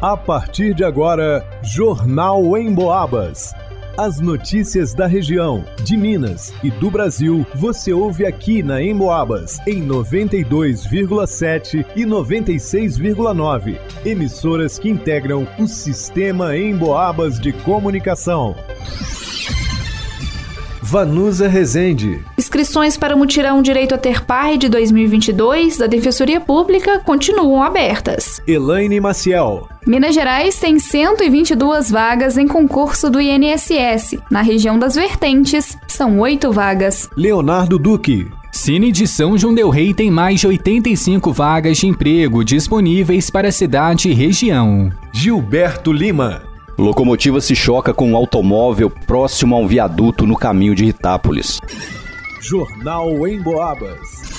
A partir de agora, Jornal em Boabas. As notícias da região, de Minas e do Brasil, você ouve aqui na Emboabas, em 92,7 e 96,9. Emissoras que integram o sistema Emboabas de comunicação. Vanusa Rezende. Inscrições para o mutirão Direito a Ter Pai de 2022 da Defensoria Pública continuam abertas. Elaine Maciel. Minas Gerais tem 122 vagas em concurso do INSS. Na região das Vertentes, são oito vagas. Leonardo Duque. Cine de São João Del Rei tem mais de 85 vagas de emprego disponíveis para a cidade e região. Gilberto Lima. Locomotiva se choca com um automóvel próximo a um viaduto no caminho de Itápolis. Jornal em Boabas.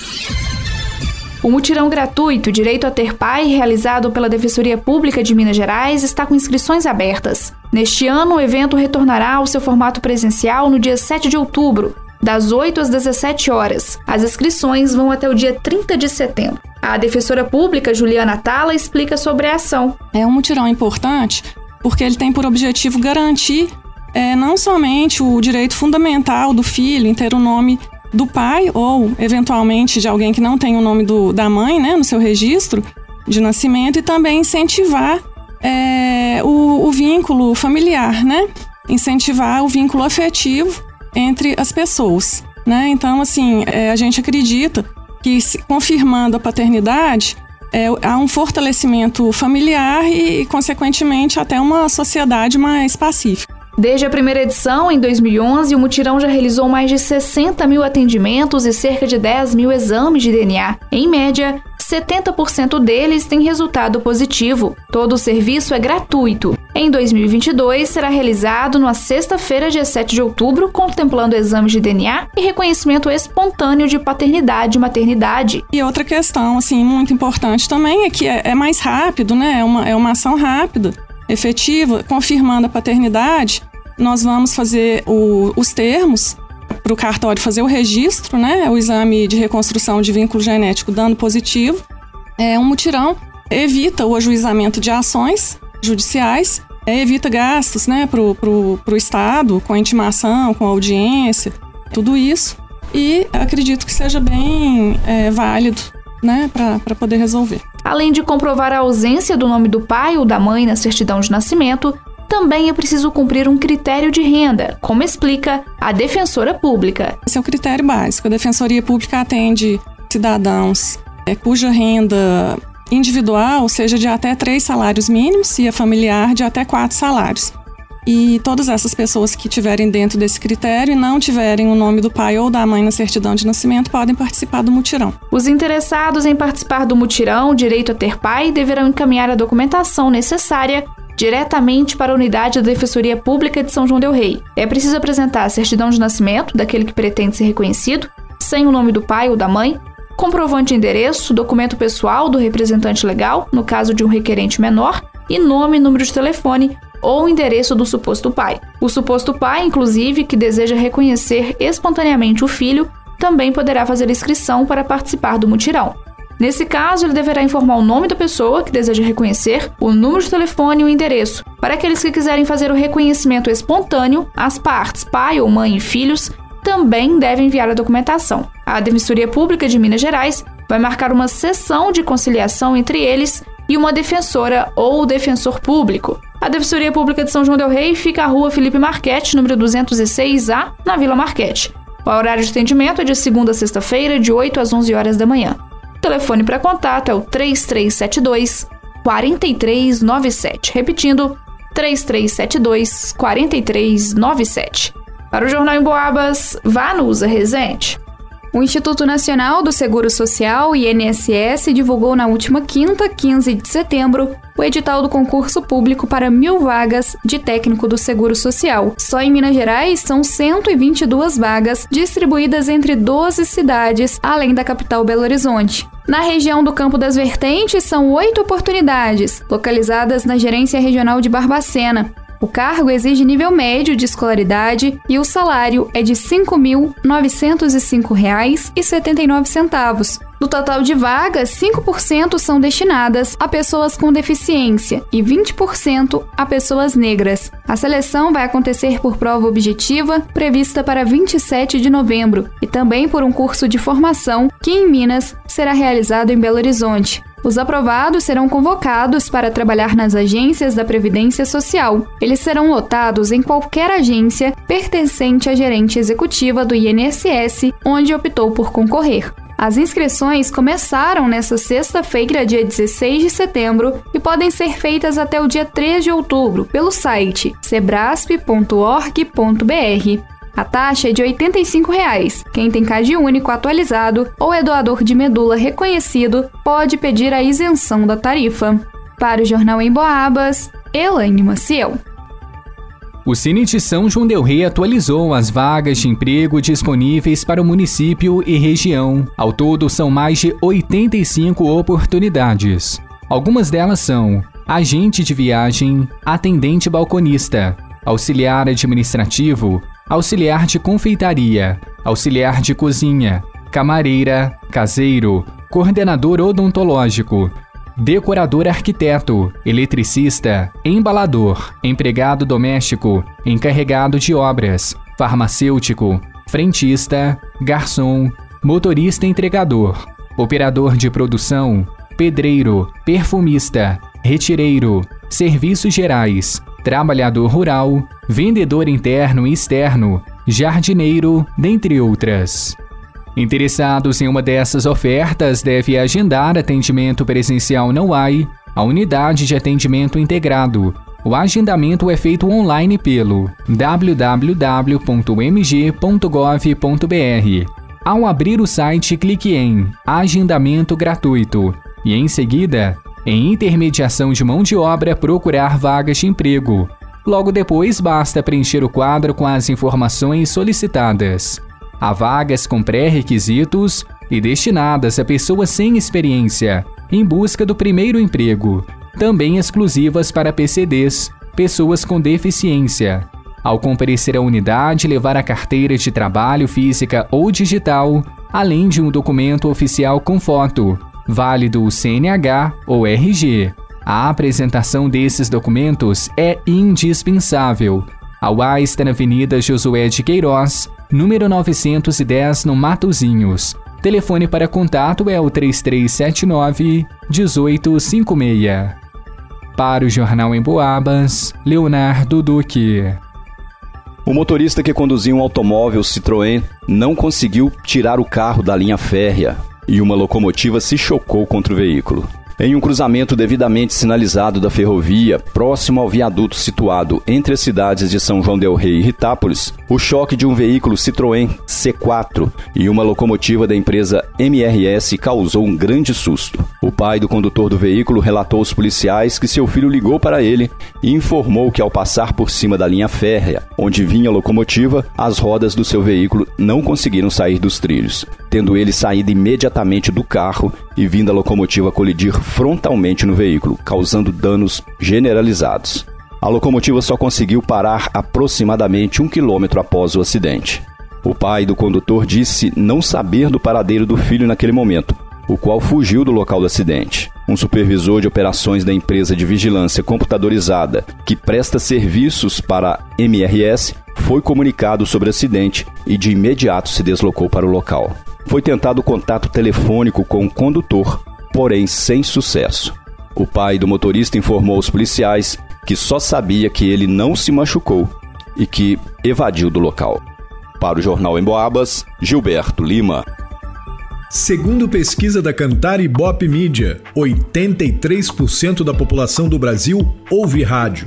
O mutirão gratuito Direito a Ter Pai, realizado pela Defensoria Pública de Minas Gerais, está com inscrições abertas. Neste ano, o evento retornará ao seu formato presencial no dia 7 de outubro, das 8 às 17 horas. As inscrições vão até o dia 30 de setembro. A defensora pública Juliana Tala explica sobre a ação. É um mutirão importante porque ele tem por objetivo garantir é, não somente o direito fundamental do filho em ter o nome do pai ou, eventualmente, de alguém que não tem o nome do, da mãe né, no seu registro de nascimento, e também incentivar é, o, o vínculo familiar, né? incentivar o vínculo afetivo entre as pessoas. Né? Então, assim, é, a gente acredita que, se, confirmando a paternidade, é, há um fortalecimento familiar e, consequentemente, até uma sociedade mais pacífica. Desde a primeira edição, em 2011, o Mutirão já realizou mais de 60 mil atendimentos e cerca de 10 mil exames de DNA. Em média, 70% deles têm resultado positivo. Todo o serviço é gratuito. Em 2022, será realizado na sexta-feira, dia 7 de outubro, contemplando exames de DNA e reconhecimento espontâneo de paternidade e maternidade. E outra questão, assim, muito importante também é que é, é mais rápido, né? É uma, é uma ação rápida, efetiva, confirmando a paternidade nós vamos fazer o, os termos para o cartório fazer o registro, né? O exame de reconstrução de vínculo genético dando positivo. É um mutirão evita o ajuizamento de ações judiciais, é, evita gastos, né, para o Estado, com intimação, com audiência, tudo isso. E acredito que seja bem é, válido né, para poder resolver. Além de comprovar a ausência do nome do pai ou da mãe na certidão de nascimento, também é preciso cumprir um critério de renda, como explica a defensora pública. Esse é o critério básico. A defensoria pública atende cidadãos é, cuja renda individual seja de até três salários mínimos e a familiar de até quatro salários. E todas essas pessoas que estiverem dentro desse critério e não tiverem o nome do pai ou da mãe na certidão de nascimento podem participar do mutirão. Os interessados em participar do mutirão Direito a Ter Pai deverão encaminhar a documentação necessária diretamente para a unidade da Defensoria Pública de São João Del Rei. É preciso apresentar a certidão de nascimento daquele que pretende ser reconhecido, sem o nome do pai ou da mãe, comprovante de endereço, documento pessoal do representante legal, no caso de um requerente menor, e nome e número de telefone ou endereço do suposto pai. O suposto pai, inclusive, que deseja reconhecer espontaneamente o filho, também poderá fazer inscrição para participar do mutirão. Nesse caso, ele deverá informar o nome da pessoa que deseja reconhecer, o número de telefone e o endereço. Para aqueles que quiserem fazer o reconhecimento espontâneo, as partes, pai ou mãe e filhos, também devem enviar a documentação. A Defensoria Pública de Minas Gerais vai marcar uma sessão de conciliação entre eles e uma defensora ou defensor público. A Defensoria Pública de São João del Rei fica à rua Felipe Marquete, número 206A, na Vila Marquete. O horário de atendimento é de segunda a sexta-feira, de 8 às 11 horas da manhã. O telefone para contato é o 3372 4397. Repetindo, 3372 4397. Para o Jornal em Boabas, vá no Usa Resente. O Instituto Nacional do Seguro Social, INSS, divulgou na última quinta, 15 de setembro, o edital do concurso público para mil vagas de técnico do Seguro Social. Só em Minas Gerais são 122 vagas, distribuídas entre 12 cidades, além da capital Belo Horizonte. Na região do Campo das Vertentes, são oito oportunidades, localizadas na Gerência Regional de Barbacena. O cargo exige nível médio de escolaridade e o salário é de R$ 5.905,79. Do total de vagas, 5% são destinadas a pessoas com deficiência e 20% a pessoas negras. A seleção vai acontecer por prova objetiva, prevista para 27 de novembro, e também por um curso de formação que em Minas será realizado em Belo Horizonte. Os aprovados serão convocados para trabalhar nas agências da Previdência Social. Eles serão lotados em qualquer agência pertencente à gerente executiva do INSS, onde optou por concorrer. As inscrições começaram nesta sexta-feira, dia 16 de setembro, e podem ser feitas até o dia 3 de outubro pelo site sebrasp.org.br. A taxa é de 85 reais. Quem tem CAD único atualizado ou é doador de medula reconhecido pode pedir a isenção da tarifa. Para o Jornal em Boabas, Elaine Maciel. O Cinete São João del Rei atualizou as vagas de emprego disponíveis para o município e região. Ao todo, são mais de 85 oportunidades. Algumas delas são agente de viagem, atendente balconista, auxiliar administrativo, auxiliar de confeitaria, auxiliar de cozinha, camareira, caseiro, coordenador odontológico, decorador arquiteto, eletricista, embalador, empregado doméstico, encarregado de obras, farmacêutico, frentista, garçom, motorista entregador, operador de produção, pedreiro, perfumista, retireiro, serviços gerais, trabalhador rural, vendedor interno e externo, jardineiro, dentre outras. Interessados em uma dessas ofertas deve agendar atendimento presencial na UAI, a unidade de atendimento integrado. O agendamento é feito online pelo www.mg.gov.br. Ao abrir o site, clique em Agendamento gratuito e, em seguida, em Intermediação de mão de obra, procurar vagas de emprego. Logo depois, basta preencher o quadro com as informações solicitadas. Há vagas com pré-requisitos e destinadas a pessoas sem experiência, em busca do primeiro emprego, também exclusivas para PCDs, pessoas com deficiência. Ao comparecer à unidade, levar a carteira de trabalho física ou digital, além de um documento oficial com foto, válido CNH ou RG. A apresentação desses documentos é indispensável. A UA está na Avenida Josué de Queiroz, número 910, no Matozinhos. Telefone para contato é o 3379 1856. Para o Jornal em Boabas, Leonardo Duque. O motorista que conduzia um automóvel Citroën não conseguiu tirar o carro da linha férrea e uma locomotiva se chocou contra o veículo. Em um cruzamento devidamente sinalizado da ferrovia, próximo ao viaduto situado entre as cidades de São João del Rei e Ritápolis, o choque de um veículo Citroën C4 e uma locomotiva da empresa MRS causou um grande susto. O pai do condutor do veículo relatou aos policiais que seu filho ligou para ele e informou que ao passar por cima da linha férrea, onde vinha a locomotiva, as rodas do seu veículo não conseguiram sair dos trilhos, tendo ele saído imediatamente do carro e vindo a locomotiva colidir frontalmente no veículo, causando danos generalizados. A locomotiva só conseguiu parar aproximadamente um quilômetro após o acidente. O pai do condutor disse não saber do paradeiro do filho naquele momento, o qual fugiu do local do acidente. Um supervisor de operações da empresa de vigilância computadorizada que presta serviços para a MRS foi comunicado sobre o acidente e de imediato se deslocou para o local. Foi tentado contato telefônico com o condutor, porém sem sucesso. O pai do motorista informou aos policiais que só sabia que ele não se machucou e que evadiu do local. Para o jornal Emboabas, Gilberto Lima. Segundo pesquisa da Cantar Ibope Mídia, 83% da população do Brasil ouve rádio,